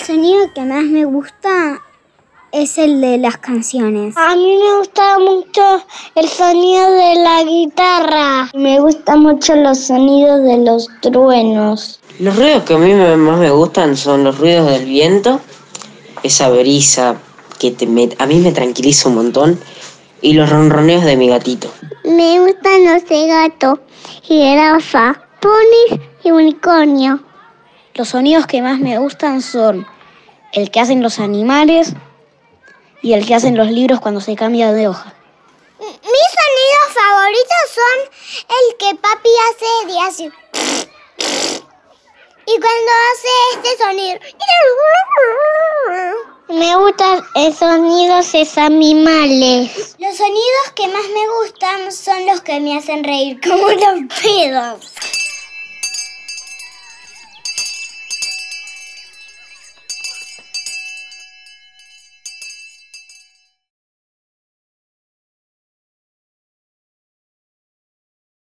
sonido que más me gusta es el de las canciones. A mí me gusta mucho el sonido de la guitarra. Me gustan mucho los sonidos de los truenos. Los ruidos que a mí más me gustan son los ruidos del viento, esa brisa que te a mí me tranquiliza un montón, y los ronroneos de mi gatito. Me gustan los de gato, jirafa, ponis y unicornio. Los sonidos que más me gustan son el que hacen los animales y el que hacen los libros cuando se cambia de hoja. Mis sonidos favoritos son el que papi hace de así. Y cuando hace este sonido. Me gustan los sonidos animales. Los sonidos que más me gustan son los que me hacen reír como los pedos.